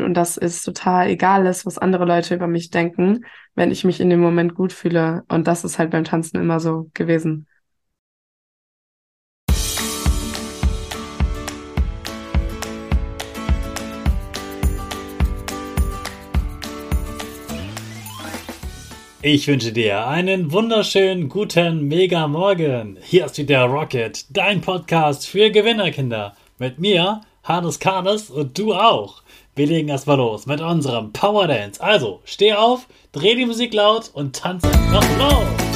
und dass es total egal ist, was andere Leute über mich denken, wenn ich mich in dem Moment gut fühle. Und das ist halt beim Tanzen immer so gewesen. Ich wünsche dir einen wunderschönen guten Mega Morgen. Hier ist wieder Rocket, dein Podcast für Gewinnerkinder. Mit mir, Hannes Karnes und du auch. Wir legen erstmal los mit unserem Power Dance. Also, steh auf, dreh die Musik laut und tanze einfach los.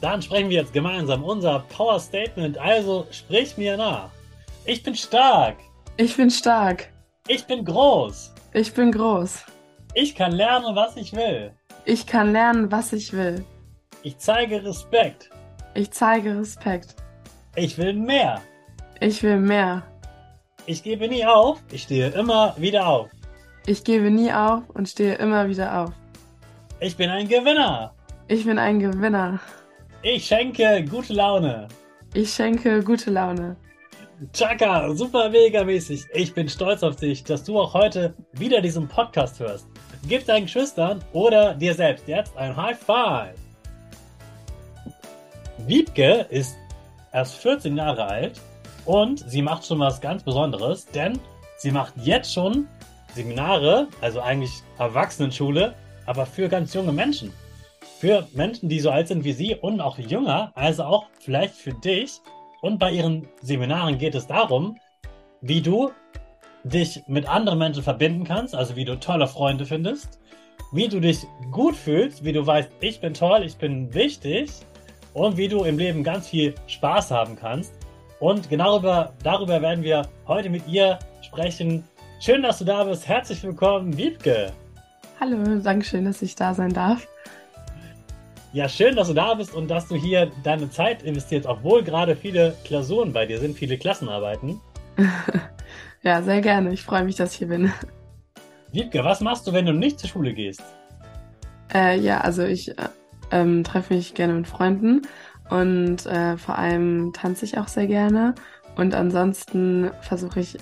Dann sprechen wir jetzt gemeinsam unser Power Statement. Also sprich mir nach. Ich bin stark. Ich bin stark. Ich bin groß. Ich bin groß. Ich kann lernen, was ich will. Ich kann lernen, was ich will. Ich zeige Respekt. Ich zeige Respekt. Ich will mehr. Ich will mehr. Ich gebe nie auf. Ich stehe immer wieder auf. Ich gebe nie auf und stehe immer wieder auf. Ich bin ein Gewinner. Ich bin ein Gewinner. Ich schenke gute Laune. Ich schenke gute Laune. Chaka, super mega mäßig. Ich bin stolz auf dich, dass du auch heute wieder diesen Podcast hörst. Gib deinen Geschwistern oder dir selbst jetzt ein High Five. Wiebke ist erst 14 Jahre alt und sie macht schon was ganz Besonderes, denn sie macht jetzt schon Seminare, also eigentlich Erwachsenenschule, aber für ganz junge Menschen für Menschen, die so alt sind wie Sie und auch jünger, also auch vielleicht für dich. Und bei Ihren Seminaren geht es darum, wie du dich mit anderen Menschen verbinden kannst, also wie du tolle Freunde findest, wie du dich gut fühlst, wie du weißt, ich bin toll, ich bin wichtig und wie du im Leben ganz viel Spaß haben kannst. Und genau darüber, darüber werden wir heute mit ihr sprechen. Schön, dass du da bist. Herzlich willkommen, Wiebke. Hallo, danke schön, dass ich da sein darf. Ja, schön, dass du da bist und dass du hier deine Zeit investierst, obwohl gerade viele Klausuren bei dir sind, viele Klassenarbeiten. ja, sehr gerne. Ich freue mich, dass ich hier bin. Wiebke, was machst du, wenn du nicht zur Schule gehst? Äh, ja, also ich äh, ähm, treffe mich gerne mit Freunden und äh, vor allem tanze ich auch sehr gerne. Und ansonsten versuche ich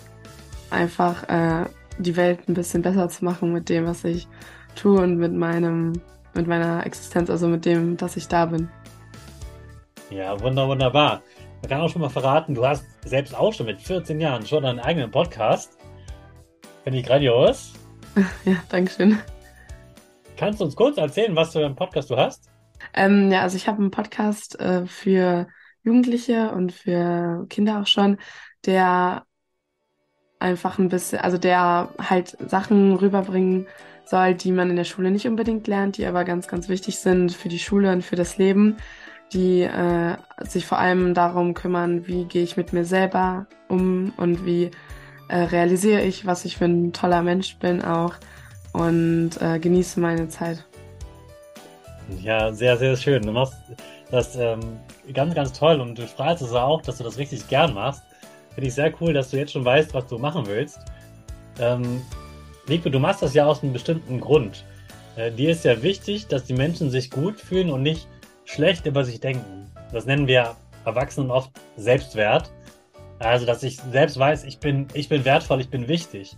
einfach äh, die Welt ein bisschen besser zu machen mit dem, was ich tue und mit meinem mit meiner Existenz, also mit dem, dass ich da bin. Ja, wunder, wunderbar. Man kann auch schon mal verraten, du hast selbst auch schon mit 14 Jahren schon einen eigenen Podcast. Finde ich grandios. Ja, danke schön. Kannst du uns kurz erzählen, was für einen Podcast du hast? Ähm, ja, also ich habe einen Podcast äh, für Jugendliche und für Kinder auch schon, der einfach ein bisschen, also der halt Sachen rüberbringen soll, die man in der Schule nicht unbedingt lernt, die aber ganz, ganz wichtig sind für die Schule und für das Leben, die äh, sich vor allem darum kümmern, wie gehe ich mit mir selber um und wie äh, realisiere ich, was ich für ein toller Mensch bin auch und äh, genieße meine Zeit. Ja, sehr, sehr schön. Du machst das ähm, ganz, ganz toll und du strahlst es auch, dass du das richtig gern machst. Finde ich sehr cool, dass du jetzt schon weißt, was du machen willst. Ähm, Nico, du machst das ja aus einem bestimmten Grund. Äh, dir ist ja wichtig, dass die Menschen sich gut fühlen und nicht schlecht über sich denken. Das nennen wir Erwachsenen oft Selbstwert. Also, dass ich selbst weiß, ich bin, ich bin wertvoll, ich bin wichtig.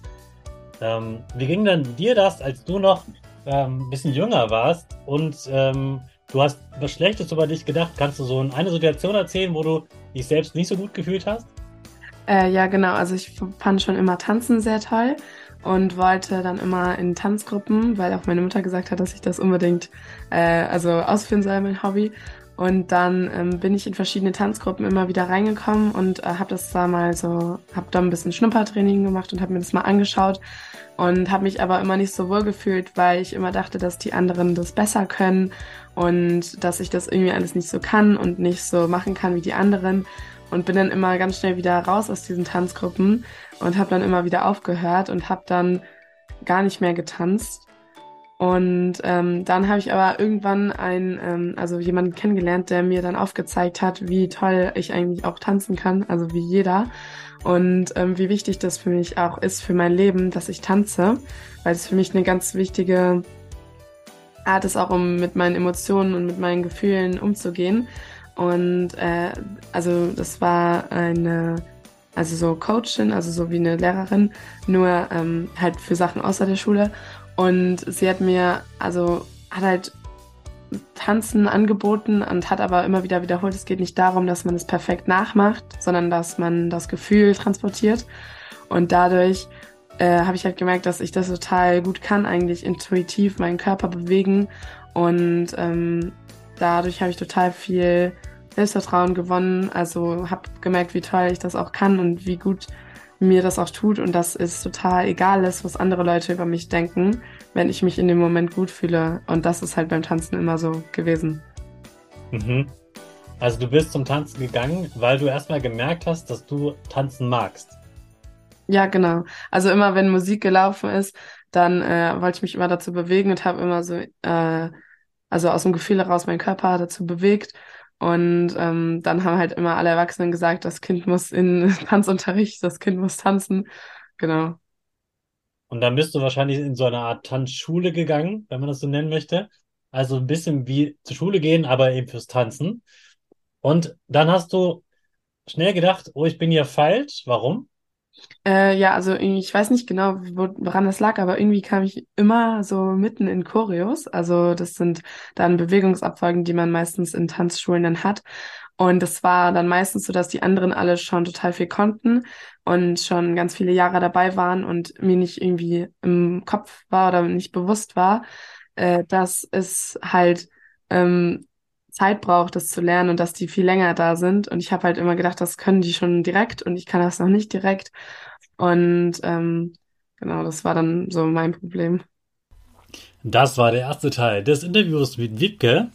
Ähm, wie ging denn dir das, als du noch ähm, ein bisschen jünger warst und ähm, du hast was Schlechtes über dich gedacht? Kannst du so eine Situation erzählen, wo du dich selbst nicht so gut gefühlt hast? Äh, ja, genau. Also ich fand schon immer Tanzen sehr toll und wollte dann immer in Tanzgruppen, weil auch meine Mutter gesagt hat, dass ich das unbedingt äh, also ausführen soll, mein Hobby. Und dann ähm, bin ich in verschiedene Tanzgruppen immer wieder reingekommen und äh, habe das da mal so, habe da ein bisschen Schnuppertraining gemacht und habe mir das mal angeschaut und habe mich aber immer nicht so wohl gefühlt, weil ich immer dachte, dass die anderen das besser können und dass ich das irgendwie alles nicht so kann und nicht so machen kann wie die anderen und bin dann immer ganz schnell wieder raus aus diesen Tanzgruppen und habe dann immer wieder aufgehört und habe dann gar nicht mehr getanzt und ähm, dann habe ich aber irgendwann ein, ähm, also jemanden kennengelernt, der mir dann aufgezeigt hat, wie toll ich eigentlich auch tanzen kann, also wie jeder. Und ähm, wie wichtig das für mich auch ist für mein Leben, dass ich tanze, weil es für mich eine ganz wichtige Art ist, auch um mit meinen Emotionen und mit meinen Gefühlen umzugehen. Und äh, also das war eine also so Coachin, also so wie eine Lehrerin, nur ähm, halt für Sachen außer der Schule. Und sie hat mir, also hat halt Tanzen angeboten und hat aber immer wieder wiederholt, es geht nicht darum, dass man es perfekt nachmacht, sondern dass man das Gefühl transportiert. Und dadurch äh, habe ich halt gemerkt, dass ich das total gut kann, eigentlich intuitiv meinen Körper bewegen. Und ähm, dadurch habe ich total viel Selbstvertrauen gewonnen. Also habe gemerkt, wie toll ich das auch kann und wie gut mir das auch tut und dass es total egal ist, was andere Leute über mich denken, wenn ich mich in dem Moment gut fühle. Und das ist halt beim Tanzen immer so gewesen. Mhm. Also du bist zum Tanzen gegangen, weil du erstmal gemerkt hast, dass du tanzen magst. Ja, genau. Also immer wenn Musik gelaufen ist, dann äh, wollte ich mich immer dazu bewegen und habe immer so, äh, also aus dem Gefühl heraus meinen Körper dazu bewegt. Und ähm, dann haben halt immer alle Erwachsenen gesagt, das Kind muss in Tanzunterricht, das Kind muss tanzen. Genau. Und dann bist du wahrscheinlich in so eine Art Tanzschule gegangen, wenn man das so nennen möchte. Also ein bisschen wie zur Schule gehen, aber eben fürs Tanzen. Und dann hast du schnell gedacht, oh, ich bin hier falsch. Warum? Äh, ja, also ich weiß nicht genau, woran das lag, aber irgendwie kam ich immer so mitten in Choreos. Also das sind dann Bewegungsabfolgen, die man meistens in Tanzschulen dann hat. Und das war dann meistens so, dass die anderen alle schon total viel konnten und schon ganz viele Jahre dabei waren und mir nicht irgendwie im Kopf war oder nicht bewusst war, äh, dass es halt ähm, Zeit braucht, das zu lernen und dass die viel länger da sind. Und ich habe halt immer gedacht, das können die schon direkt und ich kann das noch nicht direkt. Und ähm, genau, das war dann so mein Problem. Das war der erste Teil des Interviews mit Wiebke.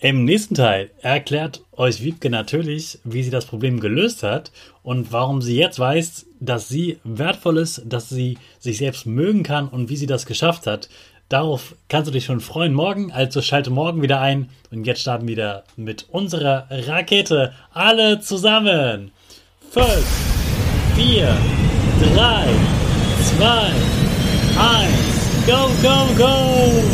Im nächsten Teil erklärt euch Wiebke natürlich, wie sie das Problem gelöst hat und warum sie jetzt weiß, dass sie wertvoll ist, dass sie sich selbst mögen kann und wie sie das geschafft hat. Darauf kannst du dich schon freuen morgen, also schalte morgen wieder ein und jetzt starten wir wieder mit unserer Rakete. Alle zusammen. 5, 4, 3, 2, 1, go, go, go!